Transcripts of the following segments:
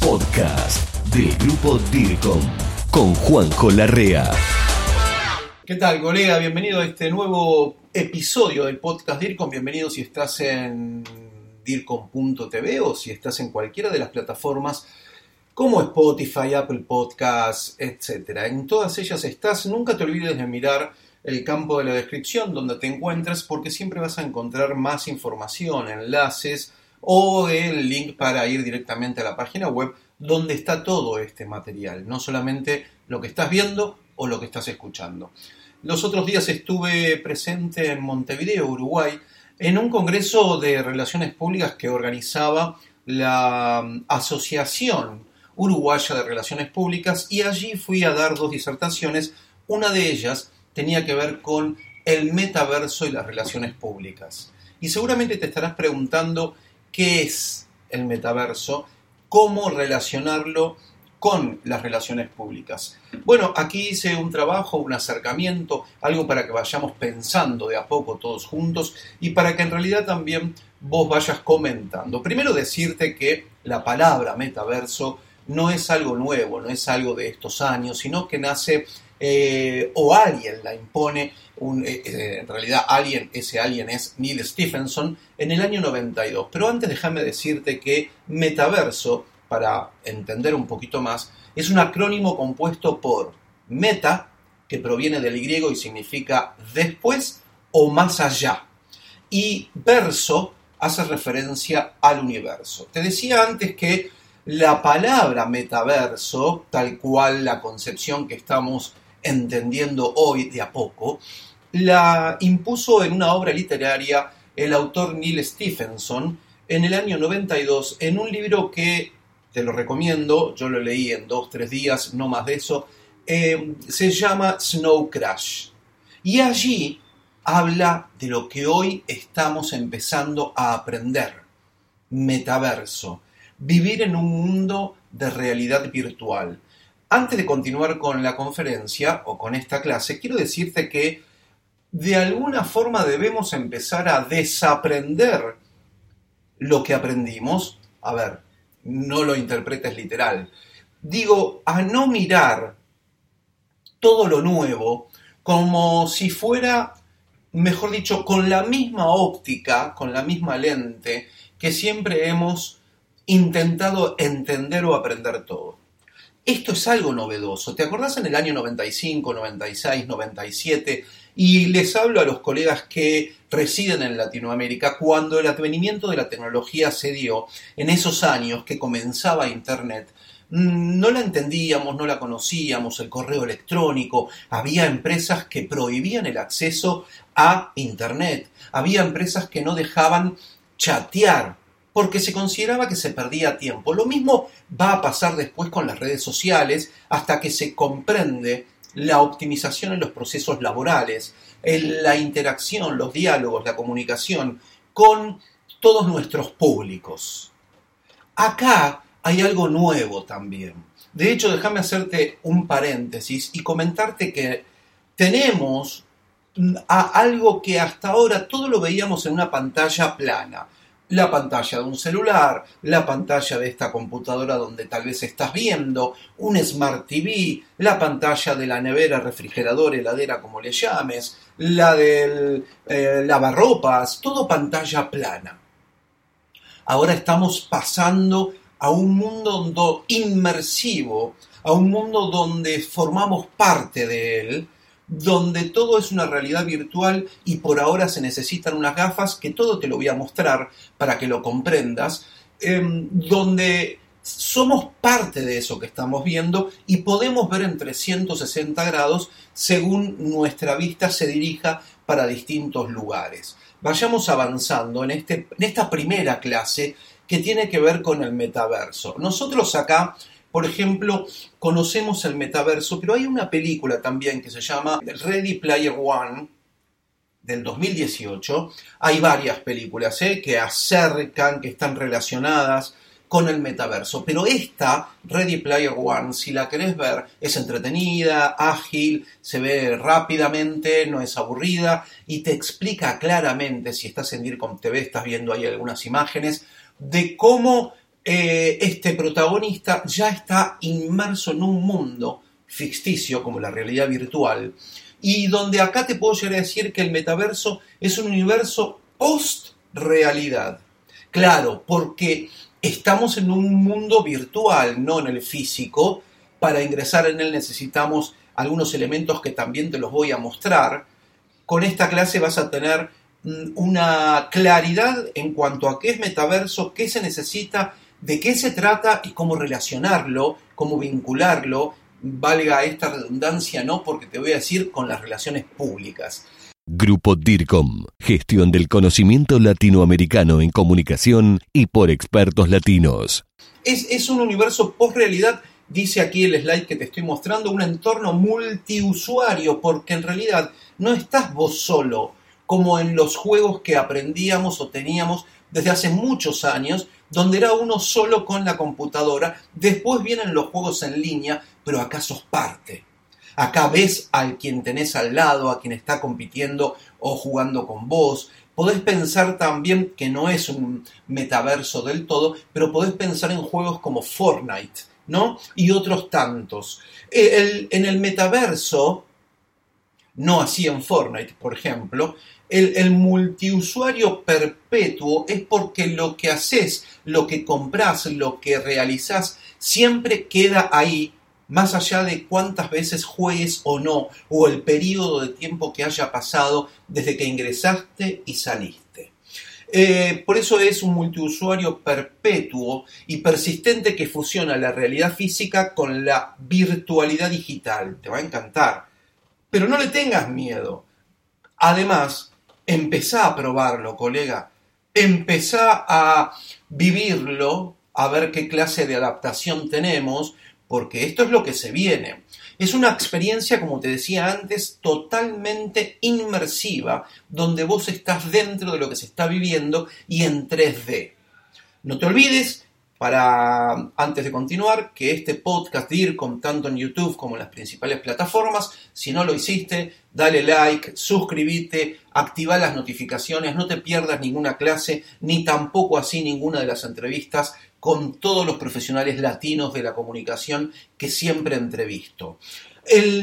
podcast del grupo DIRCOM con Juanjo Larrea. ¿Qué tal, colega? Bienvenido a este nuevo episodio del podcast DIRCOM. Bienvenido si estás en DIRCOM.tv o si estás en cualquiera de las plataformas como Spotify, Apple Podcasts, etc. En todas ellas estás. Nunca te olvides de mirar el campo de la descripción donde te encuentras porque siempre vas a encontrar más información, enlaces o el link para ir directamente a la página web donde está todo este material, no solamente lo que estás viendo o lo que estás escuchando. Los otros días estuve presente en Montevideo, Uruguay, en un congreso de relaciones públicas que organizaba la mm, Asociación Uruguaya de Relaciones Públicas y allí fui a dar dos disertaciones. Una de ellas tenía que ver con el metaverso y las relaciones públicas. Y seguramente te estarás preguntando qué es el metaverso, cómo relacionarlo con las relaciones públicas. Bueno, aquí hice un trabajo, un acercamiento, algo para que vayamos pensando de a poco todos juntos y para que en realidad también vos vayas comentando. Primero decirte que la palabra metaverso no es algo nuevo, no es algo de estos años, sino que nace eh, o alguien la impone, eh, eh, en realidad alguien, ese alguien es Neil Stephenson, en el año 92. Pero antes déjame decirte que metaverso, para entender un poquito más, es un acrónimo compuesto por meta, que proviene del griego y significa después o más allá, y verso hace referencia al universo. Te decía antes que la palabra metaverso, tal cual la concepción que estamos entendiendo hoy de a poco, la impuso en una obra literaria el autor Neil Stephenson en el año 92 en un libro que te lo recomiendo, yo lo leí en dos, tres días, no más de eso, eh, se llama Snow Crash. Y allí habla de lo que hoy estamos empezando a aprender, metaverso, vivir en un mundo de realidad virtual. Antes de continuar con la conferencia o con esta clase, quiero decirte que de alguna forma debemos empezar a desaprender lo que aprendimos. A ver, no lo interpretes literal. Digo, a no mirar todo lo nuevo como si fuera, mejor dicho, con la misma óptica, con la misma lente que siempre hemos intentado entender o aprender todo. Esto es algo novedoso. ¿Te acordás en el año 95, 96, 97? Y les hablo a los colegas que residen en Latinoamérica cuando el advenimiento de la tecnología se dio en esos años que comenzaba Internet. Mm, no la entendíamos, no la conocíamos, el correo electrónico, había empresas que prohibían el acceso a Internet, había empresas que no dejaban chatear porque se consideraba que se perdía tiempo. Lo mismo va a pasar después con las redes sociales hasta que se comprende la optimización en los procesos laborales, en la interacción, los diálogos, la comunicación con todos nuestros públicos. Acá hay algo nuevo también. De hecho, déjame hacerte un paréntesis y comentarte que tenemos algo que hasta ahora todo lo veíamos en una pantalla plana la pantalla de un celular, la pantalla de esta computadora donde tal vez estás viendo, un Smart TV, la pantalla de la nevera, refrigerador, heladera, como le llames, la del eh, lavarropas, todo pantalla plana. Ahora estamos pasando a un mundo inmersivo, a un mundo donde formamos parte de él, donde todo es una realidad virtual y por ahora se necesitan unas gafas que todo te lo voy a mostrar para que lo comprendas, em, donde somos parte de eso que estamos viendo y podemos ver en 360 grados según nuestra vista se dirija para distintos lugares. Vayamos avanzando en, este, en esta primera clase que tiene que ver con el metaverso. Nosotros acá por ejemplo, conocemos el metaverso, pero hay una película también que se llama Ready Player One del 2018. Hay varias películas ¿eh? que acercan, que están relacionadas con el metaverso. Pero esta, Ready Player One, si la querés ver, es entretenida, ágil, se ve rápidamente, no es aburrida y te explica claramente, si estás en DIRCOM TV, estás viendo ahí algunas imágenes, de cómo eh, este protagonista ya está inmerso en un mundo ficticio como la realidad virtual y donde acá te puedo llegar a decir que el metaverso es un universo post-realidad. Claro, porque estamos en un mundo virtual, no en el físico. Para ingresar en él necesitamos algunos elementos que también te los voy a mostrar. Con esta clase vas a tener mm, una claridad en cuanto a qué es metaverso, qué se necesita, de qué se trata y cómo relacionarlo, cómo vincularlo, valga esta redundancia, no, porque te voy a decir con las relaciones públicas. Grupo DIRCOM, gestión del conocimiento latinoamericano en comunicación y por expertos latinos. Es, es un universo post-realidad, dice aquí el slide que te estoy mostrando, un entorno multiusuario, porque en realidad no estás vos solo, como en los juegos que aprendíamos o teníamos desde hace muchos años, donde era uno solo con la computadora, después vienen los juegos en línea, pero acá sos parte. Acá ves al quien tenés al lado, a quien está compitiendo o jugando con vos. Podés pensar también que no es un metaverso del todo, pero podés pensar en juegos como Fortnite, ¿no? Y otros tantos. Eh, en el metaverso, no así en Fortnite, por ejemplo, el, multiusuario perpetuo es porque lo que haces, lo que compras, lo que realizás, siempre queda ahí, más allá de cuántas veces juegues o no, o el periodo de tiempo que haya pasado desde que ingresaste y saliste. Eh, por eso es un multiusuario perpetuo y persistente que fusiona la realidad física con la virtualidad digital. Te va a encantar. Pero no le tengas miedo. Además, Empezá a probarlo, colega. Empezá a vivirlo, a ver qué clase de adaptación tenemos, porque esto es lo que se viene. Es una experiencia, como te decía antes, totalmente inmersiva, donde vos estás dentro de lo que se está viviendo y en 3D. No te olvides para, antes de continuar, que este podcast DIRCOM, tanto en YouTube como en las principales plataformas, si no lo hiciste, dale like, suscríbete, activa las notificaciones, no te pierdas ninguna clase, ni tampoco así ninguna de las entrevistas con todos los profesionales latinos de la comunicación que siempre entrevisto.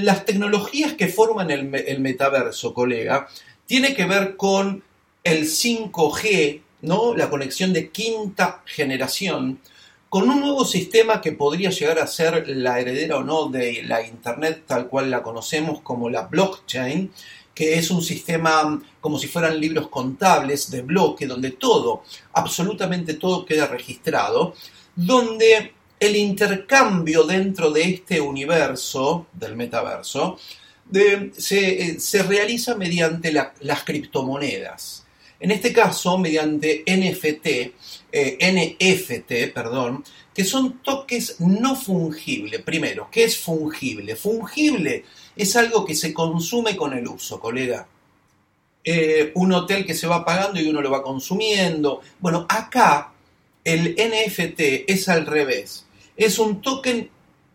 las tecnologías que forman el, el metaverso, colega, tiene que ver con el 5G, ¿no? la conexión de quinta generación, con un nuevo sistema que podría llegar a ser la heredera o no de la Internet tal cual la conocemos como la blockchain, que es un sistema como si fueran libros contables de bloque, donde todo, absolutamente todo queda registrado, donde el intercambio dentro de este universo, del metaverso, se, se, realiza mediante las criptomonedas. En este caso, mediante NFT, eh, NFT, perdón, que son toques no fungibles. Primero, ¿qué es fungible? Fungible es algo que se consume con el uso, colega. Eh, un hotel que se va pagando y uno lo va consumiendo. Bueno, acá el NFT es al revés. Es un token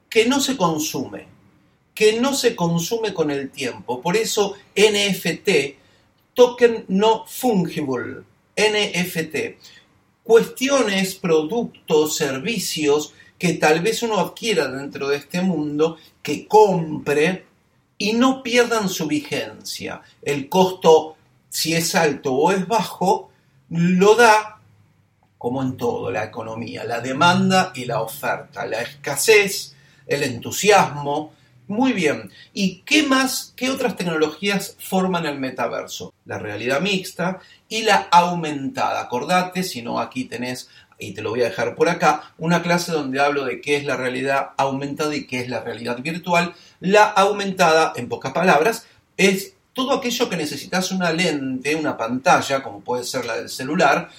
que no se consume, que no se consume con el tiempo. Por eso NFT token no fungible, NFT. Cuestiones, productos, servicios que tal vez uno adquiera dentro de este mundo, que compre y no pierdan su vigencia. El costo, si es alto o es bajo, lo da, como en todo, la economía, la demanda y la oferta, la escasez, el entusiasmo, muy bien. ¿Y qué más, qué otras tecnologías forman el metaverso? La realidad mixta y la aumentada. Acordate, si no aquí tenés, y te lo voy a dejar por acá, una clase donde hablo de qué es la realidad aumentada y qué es la realidad virtual. La aumentada, en pocas palabras, es todo aquello que necesitas una lente, una pantalla, como puede ser la del celular,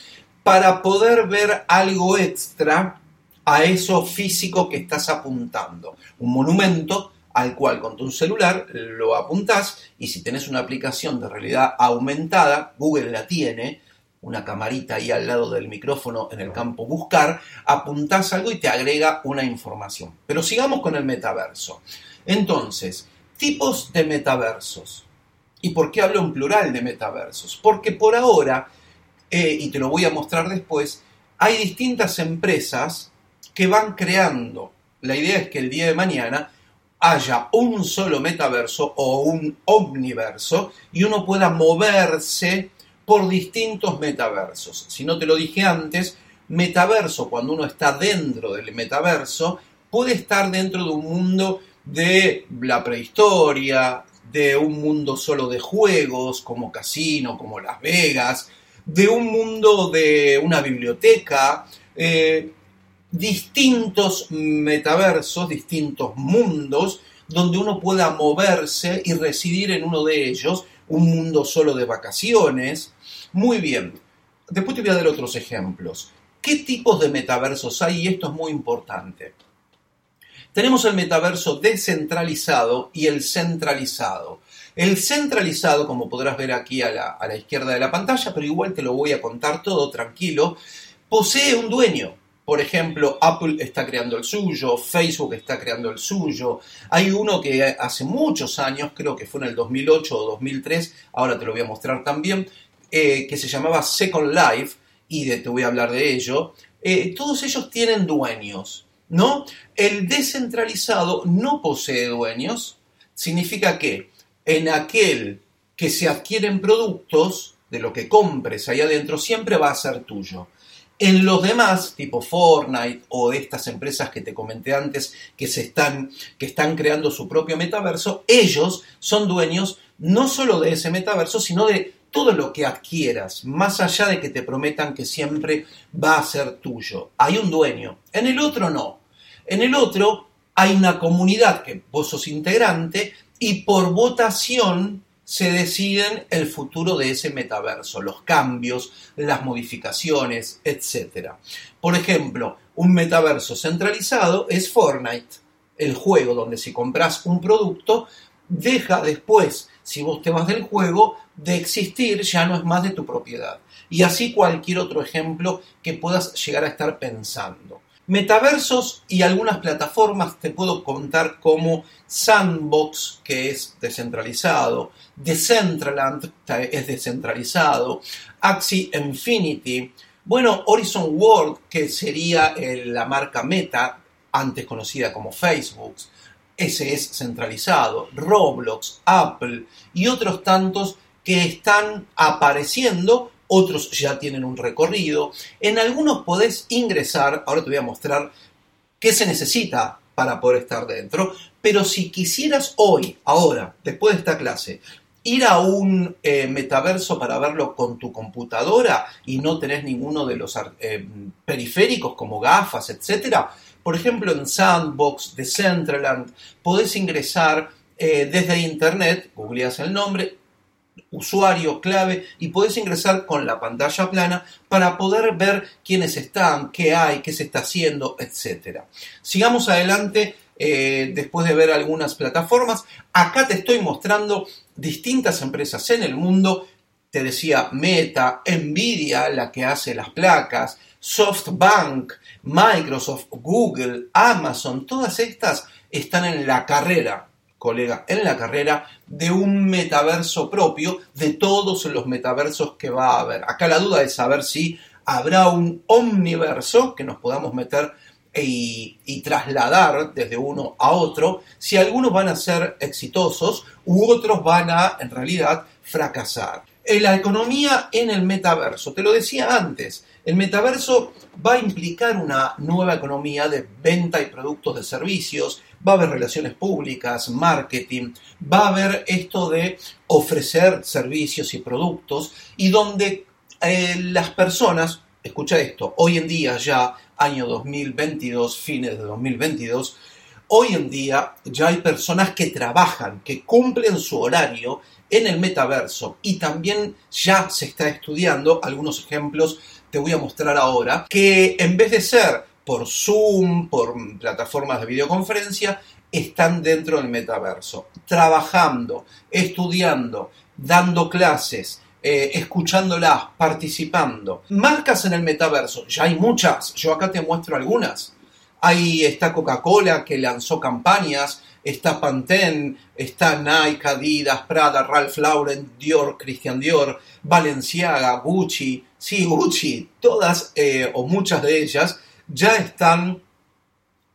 para poder ver algo extra a eso físico que estás apuntando. Un monumento al cual con tu celular lo apuntás y si tenés una aplicación de realidad aumentada, Google la tiene, una camarita ahí al lado del micrófono en el campo buscar, apuntás algo y te agrega una información. Pero sigamos con el metaverso. Entonces, tipos de metaversos. ¿Y por qué hablo en plural de metaversos? Porque por ahora, eh, y te lo voy a mostrar después, hay distintas empresas que van creando. La idea es que el día de mañana haya un solo metaverso o un omniverso y uno pueda moverse por distintos metaversos. Si no te lo dije antes, metaverso, cuando uno está dentro del metaverso, puede estar dentro de un mundo de la prehistoria, de un mundo solo de juegos, como casino, como Las Vegas, de un mundo de una biblioteca, eh, distintos metaversos, distintos mundos, donde uno pueda moverse y residir en uno de ellos, un mundo solo de vacaciones. Muy bien, después te voy a dar otros ejemplos. ¿Qué tipos de metaversos hay? Y esto es muy importante. Tenemos el metaverso descentralizado y el centralizado. El centralizado, como podrás ver aquí a la, a la, izquierda de la pantalla, pero igual te lo voy a contar todo tranquilo, posee un dueño. Por ejemplo, Apple está creando el suyo, Facebook está creando el suyo. Hay uno que hace muchos años, creo que fue en el 2008 o 2003, ahora te lo voy a mostrar también, eh, que se llamaba Second Life, y te voy a hablar de ello. Eh, todos ellos tienen dueños, ¿no? El descentralizado no posee dueños. Significa que en aquel que se adquieren productos, de lo que compres ahí adentro, siempre va a ser tuyo. En los demás, tipo Fortnite o estas empresas que te comenté antes que, se están, que están creando su propio metaverso, ellos son dueños no solo de ese metaverso, sino de todo lo que adquieras, más allá de que te prometan que siempre va a ser tuyo. Hay un dueño. En el otro no. En el otro hay una comunidad que vos sos integrante y por votación se deciden el futuro de ese metaverso, los cambios, las modificaciones, etc. Por ejemplo, un metaverso centralizado es Fortnite, el juego donde si compras un producto, deja después, si vos te vas del juego, de existir, ya no es más de tu propiedad. Y así cualquier otro ejemplo que puedas llegar a estar pensando. Metaversos y algunas plataformas. Te puedo contar como Sandbox, que es descentralizado, Decentraland es descentralizado, Axie Infinity, bueno, Horizon World, que sería la marca Meta, antes conocida como Facebook, ese es centralizado, Roblox, Apple y otros tantos que están apareciendo otros ya tienen un recorrido. En algunos podés ingresar, ahora te voy a mostrar qué se necesita para poder estar dentro, pero si quisieras hoy, ahora, después de esta clase, ir a un eh, metaverso para verlo con tu computadora y no tenés ninguno de los eh, periféricos como gafas, etc., por ejemplo, en Sandbox, Decentraland, podés ingresar eh, desde internet, googleas el nombre, usuario, clave y puedes ingresar con la pantalla plana para poder ver quiénes están, qué hay, qué se está haciendo, etc. Sigamos adelante eh, después de ver algunas plataformas. Acá te estoy mostrando distintas empresas en el mundo. Te decía Meta, Nvidia, la que hace las placas, SoftBank, Microsoft, Google, Amazon, todas estas están en la carrera colega en la carrera de un metaverso propio de todos los metaversos que va a haber. Acá la duda es saber si habrá un omniverso que nos podamos meter y, y, trasladar desde uno a otro, si algunos van a ser exitosos u otros van a, en realidad, fracasar. En la economía en el metaverso, te lo decía antes, el metaverso va a implicar una nueva economía de venta y productos de servicios, va a haber relaciones públicas, marketing, va a haber esto de ofrecer servicios y productos y donde eh, las personas, escucha esto, hoy en día ya, año 2022, fines de 2022, hoy en día ya hay personas que trabajan, que cumplen su horario en el metaverso. Y también ya se está estudiando algunos ejemplos. Te voy a mostrar ahora que en vez de ser por Zoom, por plataformas de videoconferencia, están dentro del metaverso, trabajando, estudiando, dando clases, eh, escuchándolas, participando. Marcas en el metaverso, ya hay muchas, yo acá te muestro algunas. Ahí está Coca-Cola que lanzó campañas, está Pantene, está Nike, Adidas, Prada, Ralph Lauren, Dior, Christian Dior, Balenciaga, Gucci, sí, Gucci, todas eh, o muchas de ellas ya están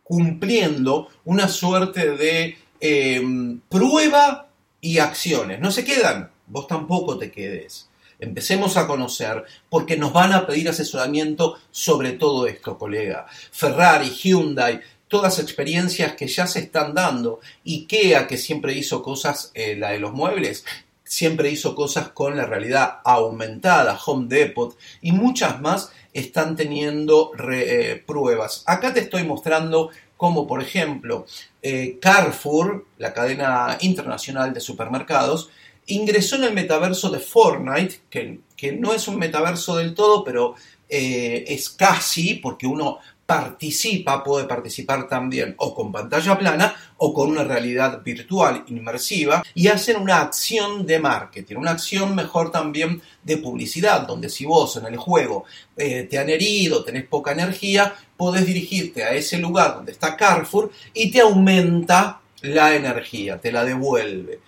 cumpliendo una suerte de em, prueba y acciones. No se quedan, vos tampoco te quedes. Empecemos a conocer porque nos van a pedir asesoramiento sobre todo esto, colega. Ferrari, Hyundai, todas experiencias que ya se están dando. IKEA, que siempre hizo cosas, eh, la de los muebles, siempre hizo cosas con la realidad aumentada, Home Depot y muchas más están teniendo eh, pruebas. Acá te estoy mostrando cómo, por ejemplo, eh, Carrefour, la cadena internacional de supermercados, ingresó en el metaverso de Fortnite, que, que no es un metaverso del todo, pero es casi, porque uno participa, puede participar también o con pantalla plana o con una realidad virtual inmersiva y hacen una acción de marketing, una acción mejor también de publicidad, donde si vos en el juego eh, te han herido, tenés poca energía, podés dirigirte a ese lugar donde está Carrefour y te aumenta la energía, te la devuelve.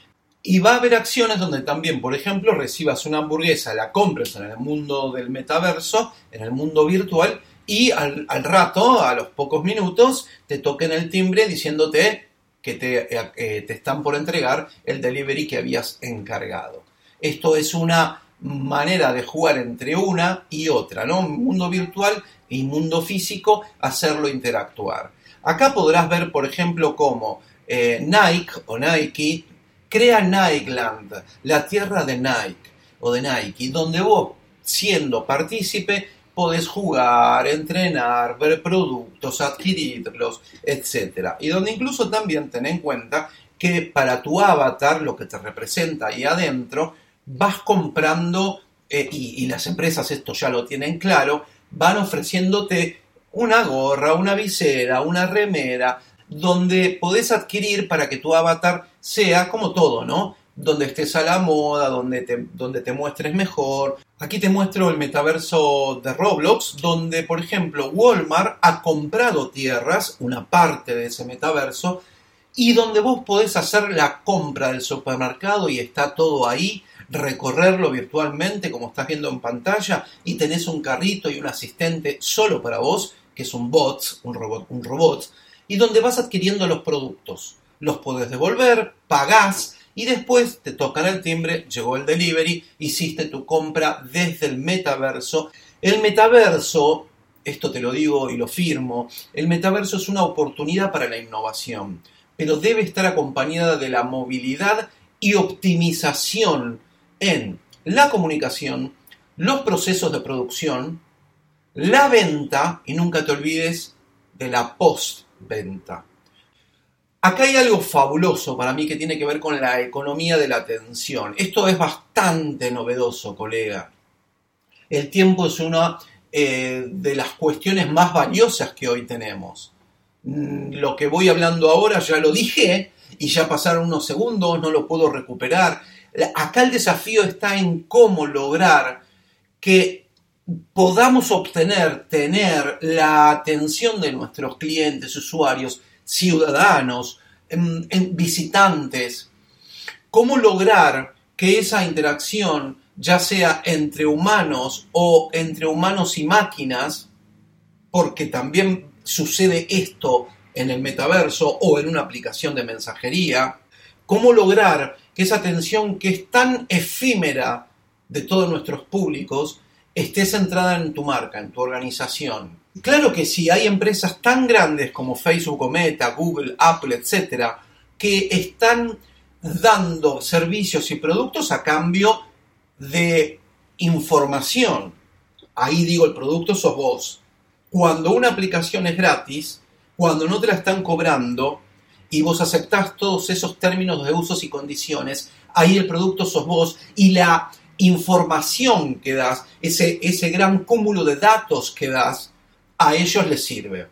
Y va a haber acciones donde también, por ejemplo, recibas una hamburguesa, la compres en el mundo del metaverso, en el mundo virtual, y al, rato, a los pocos minutos, te toquen el timbre diciéndote que te, eh, eh, te están por entregar el delivery que habías encargado. Esto es una manera de jugar entre una y otra, ¿no? Mundo virtual y mundo físico, hacerlo interactuar. Acá podrás ver, por ejemplo, cómo eh, Nike o Nike crea Nikeland, la tierra de Nike o de Nike, donde vos, siendo partícipe, podés jugar, entrenar, ver productos, adquirirlos, etc. Y donde incluso también ten en cuenta que para tu avatar, lo que te representa ahí adentro, vas comprando, eh, y, y las empresas esto ya lo tienen claro, van ofreciéndote una gorra, una visera, una remera, donde podés adquirir para que tu avatar sea como todo, ¿no? donde estés a la moda, donde te, donde te muestres mejor. Aquí te muestro el metaverso de Roblox, donde, por ejemplo, Walmart ha comprado tierras, una parte de ese metaverso, y donde vos podés hacer la compra del supermercado y está todo ahí, recorrerlo virtualmente, como estás viendo en pantalla, y tenés un carrito y un asistente solo para vos, que es un bot, un robot, un robot, y donde vas adquiriendo los productos. Los podés devolver, pagás, y después te tocan el timbre, llegó el delivery, hiciste tu compra desde el metaverso. El metaverso, esto te lo digo y lo firmo, el metaverso es una oportunidad para la innovación, pero debe estar acompañada de la movilidad y optimización en la comunicación, los procesos de producción, la venta y nunca te olvides de la postventa. Acá hay algo fabuloso para mí que tiene que ver con la economía de la atención. Esto es bastante novedoso, colega. El tiempo es una eh, de las cuestiones más valiosas que hoy tenemos. Mm, lo que voy hablando ahora ya lo dije y ya pasaron unos segundos, no lo puedo recuperar. Acá el desafío está en cómo lograr que podamos obtener, tener la atención de nuestros clientes, usuarios, ciudadanos, visitantes, cómo lograr que esa interacción, ya sea entre humanos o entre humanos y máquinas, porque también sucede esto en el metaverso o en una aplicación de mensajería, cómo lograr que esa atención que es tan efímera de todos nuestros públicos esté centrada en tu marca, en tu organización. Claro que sí, hay empresas tan grandes como Facebook Meta, Google, Apple, etcétera, que están dando servicios y productos a cambio de información. Ahí digo, el producto sos vos. Cuando una aplicación es gratis, cuando no te la están cobrando y vos aceptás todos esos términos de usos y condiciones, ahí el producto sos vos y la información que das, ese, ese gran cúmulo de datos que das, a ellos les sirve.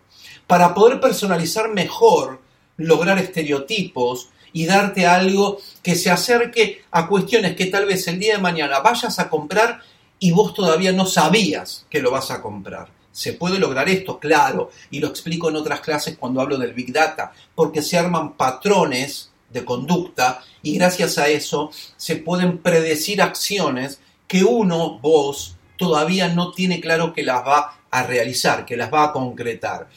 Para poder personalizar mejor, lograr estereotipos y darte algo que se acerque a cuestiones que tal vez el día de mañana vayas a comprar y vos todavía no sabías que lo vas a comprar. Se puede lograr esto, claro, y lo explico en otras clases cuando hablo del Big Data, porque se arman patrones de conducta y gracias a eso se pueden predecir acciones que uno, vos, todavía no tiene claro que las va a realizar, que las va a concretar.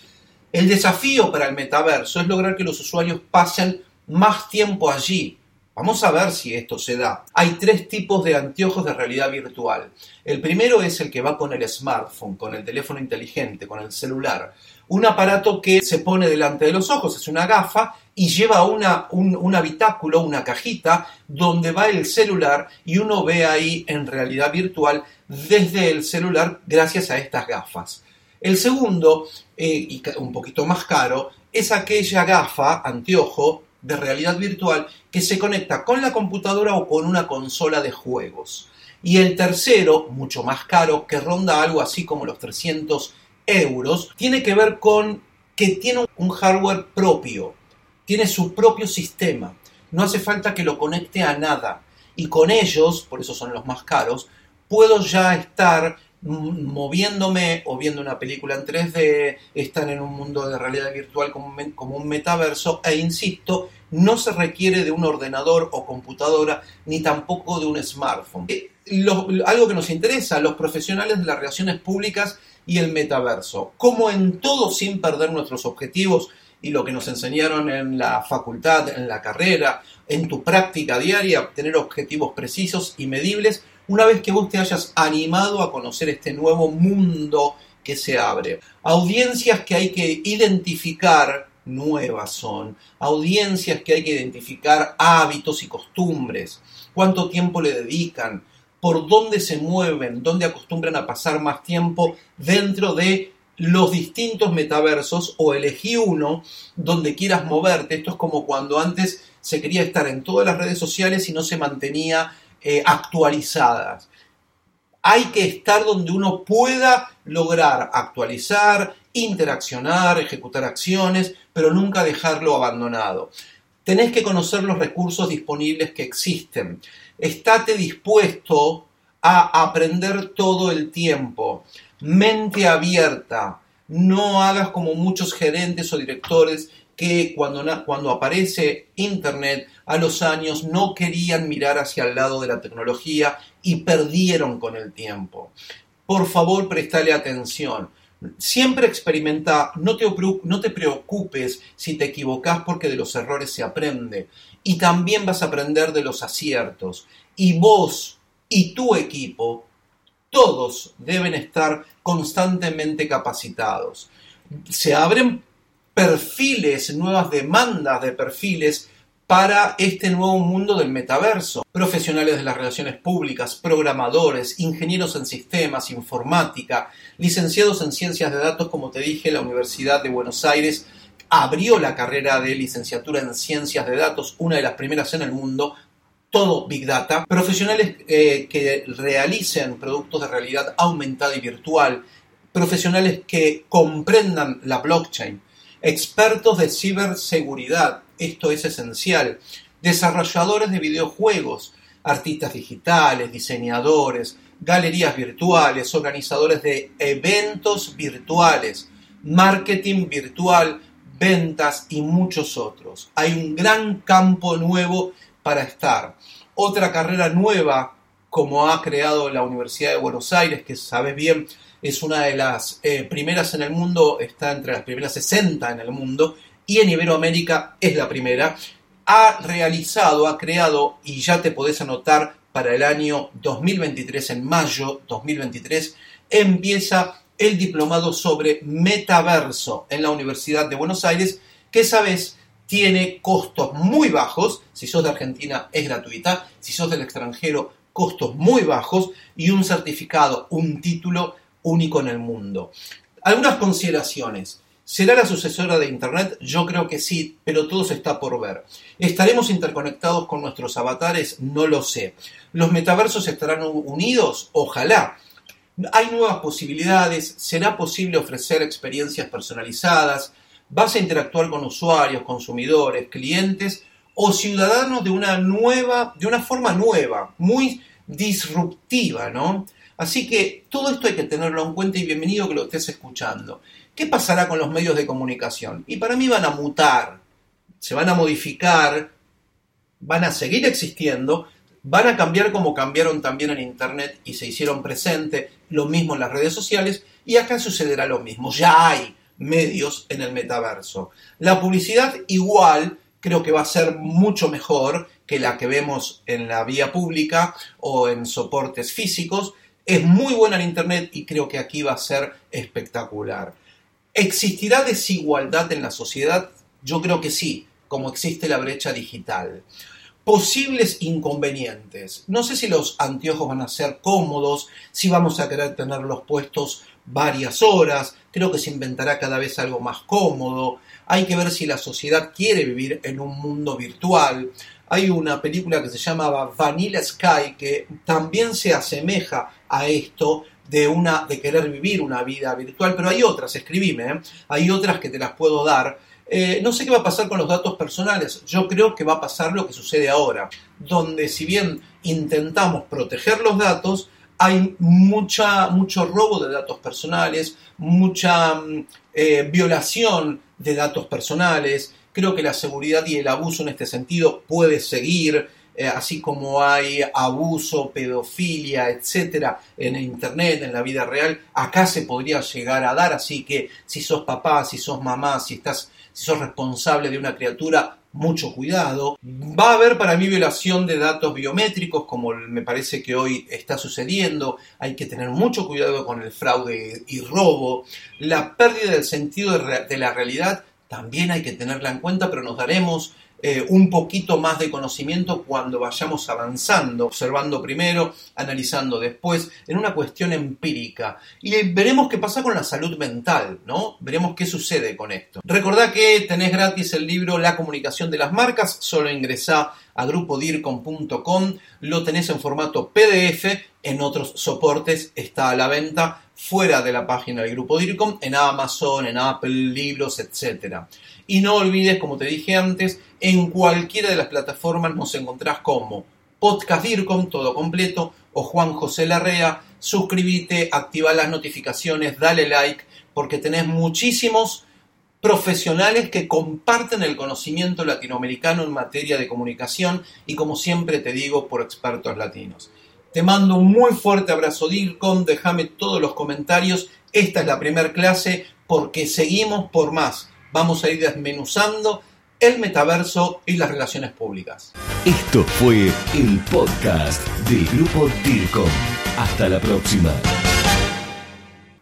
El desafío para el metaverso es lograr que los usuarios pasen más tiempo allí. Vamos a ver si esto se da. Hay tres tipos de anteojos de realidad virtual. El primero es el que va con el smartphone, con el teléfono inteligente, con el celular. Un aparato que se pone delante de los ojos, es una gafa y lleva una, un, habitáculo, una cajita, donde va el celular y uno ve ahí en realidad virtual desde el celular gracias a estas gafas. El segundo, eh, y un poquito más caro, es aquella gafa, anteojo, de realidad virtual que se conecta con la computadora o con una consola de juegos. Y el tercero, mucho más caro, que ronda algo así como los 300 euros, tiene que ver con que tiene un hardware propio, tiene su propio sistema, no hace falta que lo conecte a nada. Y con ellos, por eso son los más caros, puedo ya estar moviéndome o viendo una película en 3D, están en un mundo de realidad virtual como, como un metaverso e insisto, no se requiere de un ordenador o computadora ni tampoco de un smartphone. Eh, algo que nos interesa, los profesionales de las relaciones públicas y el metaverso. Como en todo sin perder nuestros objetivos y lo que nos enseñaron en la facultad, en la carrera, en tu práctica diaria, tener objetivos precisos y medibles, una vez que vos te hayas animado a conocer este nuevo mundo que se abre. Audiencias que hay que identificar nuevas son, audiencias que hay que identificar hábitos y costumbres, cuánto tiempo le dedican, por dónde se mueven, dónde acostumbran a pasar más tiempo dentro de los distintos metaversos o elegí uno donde quieras moverte. Esto es como cuando antes se quería estar en todas las redes sociales y no se mantenía eh, actualizadas. Hay que estar donde uno pueda lograr actualizar, interaccionar, ejecutar acciones, pero nunca dejarlo abandonado. Tenés que conocer los recursos disponibles que existen. Estate dispuesto a aprender todo el tiempo. Mente abierta. No hagas como muchos gerentes o directores que cuando, cuando aparece Internet a los años no querían mirar hacia el lado de la tecnología y perdieron con el tiempo. Por favor, prestale atención. Siempre experimenta, no te, no te preocupes si te equivocas porque de los errores se aprende. Y también vas a aprender de los aciertos. Y vos y tu equipo, todos deben estar constantemente capacitados. Se abren perfiles, nuevas demandas de perfiles para este nuevo mundo del metaverso. Profesionales de las relaciones públicas, programadores, ingenieros en sistemas, informática, licenciados en ciencias de datos, como te dije, la Universidad de Buenos Aires abrió la carrera de licenciatura en ciencias de datos, una de las primeras en el mundo, todo Big Data, profesionales eh, que realicen productos de realidad aumentada y virtual, profesionales que comprendan la blockchain, expertos de ciberseguridad, esto es esencial, desarrolladores de videojuegos, artistas digitales, diseñadores, galerías virtuales, organizadores de eventos virtuales, marketing virtual, ventas y muchos otros. Hay un gran campo nuevo para estar. Otra carrera nueva, como ha creado la Universidad de Buenos Aires, que sabes bien, es una de las eh, primeras en el mundo, está entre las primeras 60 en el mundo, y en Iberoamérica es la primera, ha realizado, ha creado, y ya te podés anotar para el año 2023, en mayo 2023, empieza el diplomado sobre metaverso en la Universidad de Buenos Aires, que sabes tiene costos muy bajos, si sos de Argentina es gratuita, si sos del extranjero costos muy bajos y un certificado, un título único en el mundo. Algunas consideraciones. ¿Será la sucesora de Internet? Yo creo que sí, pero todo se está por ver. ¿Estaremos interconectados con nuestros avatares? No lo sé. ¿Los metaversos estarán unidos? Ojalá. Hay nuevas posibilidades, será posible ofrecer experiencias personalizadas, vas a interactuar con usuarios, consumidores, clientes o ciudadanos de una nueva, de una forma nueva, muy disruptiva, ¿no? Así que todo esto hay que tenerlo en cuenta y bienvenido que lo estés escuchando. ¿Qué pasará con los medios de comunicación? Y para mí van a mutar, se van a modificar, van a seguir existiendo, van a cambiar como cambiaron también en Internet y se hicieron presente, lo mismo en las redes sociales, y acá sucederá lo mismo. Ya hay medios en el metaverso. La publicidad igual creo que va a ser mucho mejor que la que vemos en la vía pública o en soportes físicos. Es muy buena en Internet y creo que aquí va a ser espectacular. ¿Existirá desigualdad en la sociedad? Yo creo que sí, como existe la brecha digital. Posibles inconvenientes. No sé si los anteojos van a ser cómodos, si vamos a querer tenerlos puestos varias horas, creo que se inventará cada vez algo más cómodo, hay que ver si la sociedad quiere vivir en un mundo virtual. Hay una película que se llama Vanilla Sky que también se asemeja a esto de, una, de querer vivir una vida virtual, pero hay otras, escribime, ¿eh? hay otras que te las puedo dar. Eh, no sé qué va a pasar con los datos personales. Yo creo que va a pasar lo que sucede ahora, donde si bien intentamos proteger los datos, hay mucha, mucho robo de datos personales, mucha mm, eh, violación de datos personales. Creo que la seguridad y el abuso en este sentido puede seguir, eh, así como hay abuso, pedofilia, etcétera, en Internet, en la vida real. Acá se podría llegar a dar, así que si sos papá, si sos mamá, si estás, si sos responsable de una criatura, mucho cuidado. Va a haber para mí violación de datos biométricos, como me parece que hoy está sucediendo. Hay que tener mucho cuidado con el fraude y robo. La pérdida del sentido de la realidad también hay que tenerla en cuenta, pero nos daremos eh, un poquito más de conocimiento cuando vayamos avanzando, observando primero, analizando después, en una cuestión empírica. Y veremos qué pasa con la salud mental, ¿no? Veremos qué sucede con esto. Recordá que tenés gratis el libro La comunicación de las marcas, solo ingresá a grupodircom.com, lo tenés en formato PDF, en otros soportes está a la venta fuera de la página del Grupo DIRCOM, en Amazon, en Apple, libros, etc. Y no olvides, como te dije antes, en cualquiera de las plataformas nos encontrás como Podcast DIRCOM, todo completo, o Juan José Larrea. Suscríbete, activa las notificaciones, dale like, porque tenés muchísimos profesionales que comparten el conocimiento latinoamericano en materia de comunicación y como siempre te digo por expertos latinos. Te mando un muy fuerte abrazo DIRCOM, déjame todos los comentarios, esta es la primera clase porque seguimos por más, vamos a ir desmenuzando el metaverso y las relaciones públicas. Esto fue el podcast del grupo DIRCOM. Hasta la próxima.